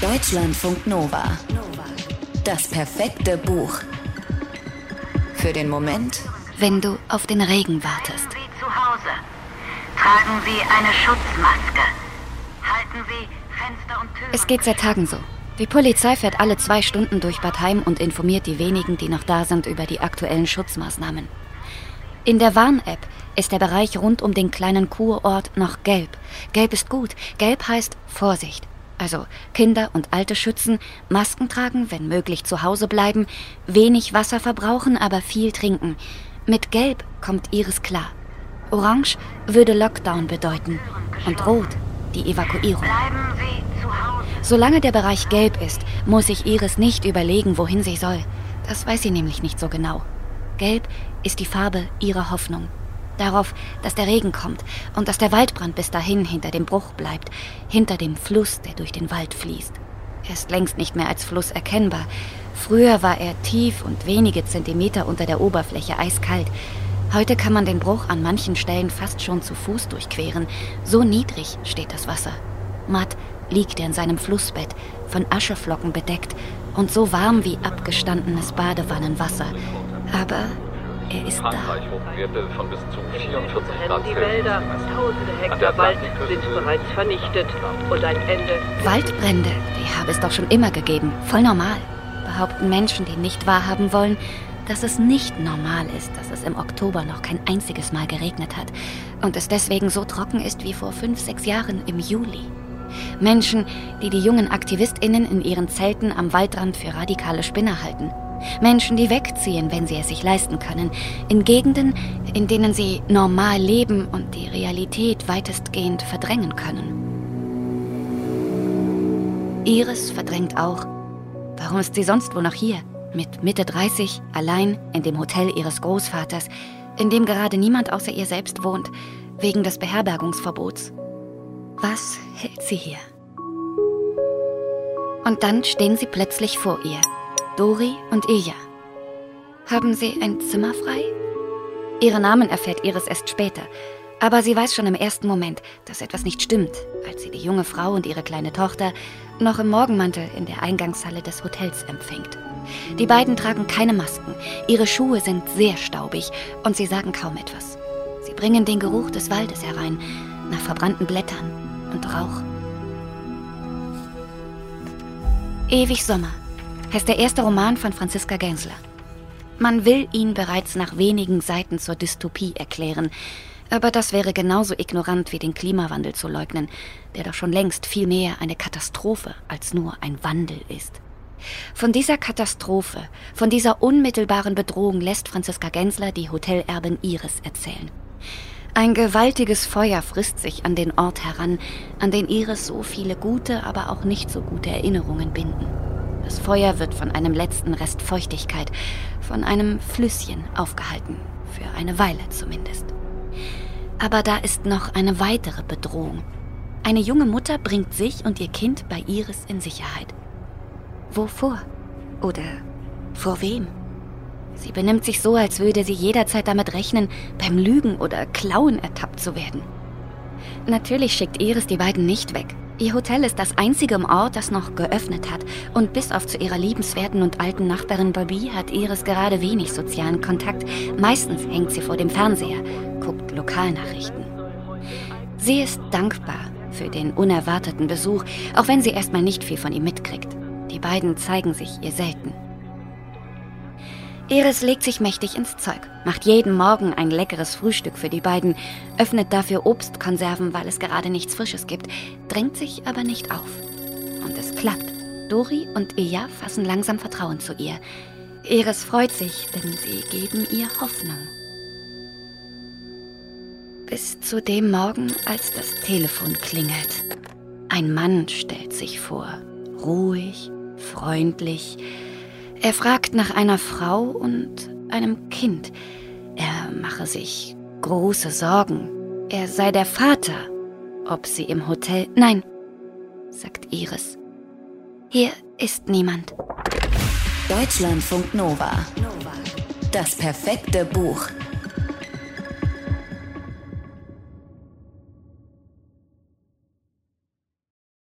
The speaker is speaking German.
Deutschlandfunk Nova. Das perfekte Buch. Für den Moment, wenn du auf den Regen wartest. Sie zu Hause. Tragen Sie eine Schutzmaske. Halten Sie Fenster und Türen. Es geht seit Tagen so. Die Polizei fährt alle zwei Stunden durch Bad Heim und informiert die wenigen, die noch da sind, über die aktuellen Schutzmaßnahmen. In der Warn-App ist der Bereich rund um den kleinen Kurort noch gelb. Gelb ist gut. Gelb heißt Vorsicht. Also Kinder und Alte schützen, Masken tragen, wenn möglich zu Hause bleiben, wenig Wasser verbrauchen, aber viel trinken. Mit Gelb kommt Iris klar. Orange würde Lockdown bedeuten und Rot die Evakuierung. Solange der Bereich gelb ist, muss sich Iris nicht überlegen, wohin sie soll. Das weiß sie nämlich nicht so genau. Gelb ist die Farbe ihrer Hoffnung. Darauf, dass der Regen kommt und dass der Waldbrand bis dahin hinter dem Bruch bleibt, hinter dem Fluss, der durch den Wald fließt. Er ist längst nicht mehr als Fluss erkennbar. Früher war er tief und wenige Zentimeter unter der Oberfläche eiskalt. Heute kann man den Bruch an manchen Stellen fast schon zu Fuß durchqueren. So niedrig steht das Wasser. Matt liegt er in seinem Flussbett, von Ascheflocken bedeckt und so warm wie abgestandenes Badewannenwasser. Aber er ist da. Frankreich Hochwerte von bis zu 44 Grad Die Wälder, tausende Hektar Wald sind bereits vernichtet und ein Ende. Waldbrände, die habe es doch schon immer gegeben. Voll normal. Behaupten Menschen, die nicht wahrhaben wollen, dass es nicht normal ist, dass es im Oktober noch kein einziges Mal geregnet hat und es deswegen so trocken ist wie vor fünf, sechs Jahren im Juli. Menschen, die die jungen AktivistInnen in ihren Zelten am Waldrand für radikale Spinner halten. Menschen, die wegziehen, wenn sie es sich leisten können, in Gegenden, in denen sie normal leben und die Realität weitestgehend verdrängen können. Iris verdrängt auch. Warum ist sie sonst wohl noch hier? Mit Mitte 30, allein in dem Hotel ihres Großvaters, in dem gerade niemand außer ihr selbst wohnt, wegen des Beherbergungsverbots. Was hält sie hier? Und dann stehen sie plötzlich vor ihr. Dori und Ilja. Haben sie ein Zimmer frei? Ihre Namen erfährt Iris erst später. Aber sie weiß schon im ersten Moment, dass etwas nicht stimmt, als sie die junge Frau und ihre kleine Tochter noch im Morgenmantel in der Eingangshalle des Hotels empfängt. Die beiden tragen keine Masken, ihre Schuhe sind sehr staubig und sie sagen kaum etwas. Sie bringen den Geruch des Waldes herein, nach verbrannten Blättern und Rauch. Ewig Sommer heißt der erste Roman von Franziska Gensler. Man will ihn bereits nach wenigen Seiten zur Dystopie erklären, aber das wäre genauso ignorant wie den Klimawandel zu leugnen, der doch schon längst viel mehr eine Katastrophe als nur ein Wandel ist. Von dieser Katastrophe, von dieser unmittelbaren Bedrohung lässt Franziska Gensler die Hotelerbin Iris erzählen. Ein gewaltiges Feuer frisst sich an den Ort heran, an den Iris so viele gute, aber auch nicht so gute Erinnerungen binden. Das Feuer wird von einem letzten Rest Feuchtigkeit, von einem Flüsschen aufgehalten, für eine Weile zumindest. Aber da ist noch eine weitere Bedrohung. Eine junge Mutter bringt sich und ihr Kind bei Iris in Sicherheit. Wovor? Oder vor wem? Sie benimmt sich so, als würde sie jederzeit damit rechnen, beim Lügen oder Klauen ertappt zu werden. Natürlich schickt Iris die beiden nicht weg. Ihr Hotel ist das einzige im Ort, das noch geöffnet hat. Und bis auf zu ihrer liebenswerten und alten Nachbarin Bobby hat Iris gerade wenig sozialen Kontakt. Meistens hängt sie vor dem Fernseher, guckt Lokalnachrichten. Sie ist dankbar für den unerwarteten Besuch, auch wenn sie erstmal nicht viel von ihm mitkriegt. Die beiden zeigen sich ihr selten. Iris legt sich mächtig ins Zeug, macht jeden Morgen ein leckeres Frühstück für die beiden, öffnet dafür Obstkonserven, weil es gerade nichts Frisches gibt, drängt sich aber nicht auf. Und es klappt. Dori und Ilja fassen langsam Vertrauen zu ihr. Iris freut sich, denn sie geben ihr Hoffnung. Bis zu dem Morgen, als das Telefon klingelt. Ein Mann stellt sich vor, ruhig, freundlich, er fragt nach einer Frau und einem Kind. Er mache sich große Sorgen. Er sei der Vater. Ob sie im Hotel. Nein, sagt Iris. Hier ist niemand. Deutschlandfunk Nova. Das perfekte Buch.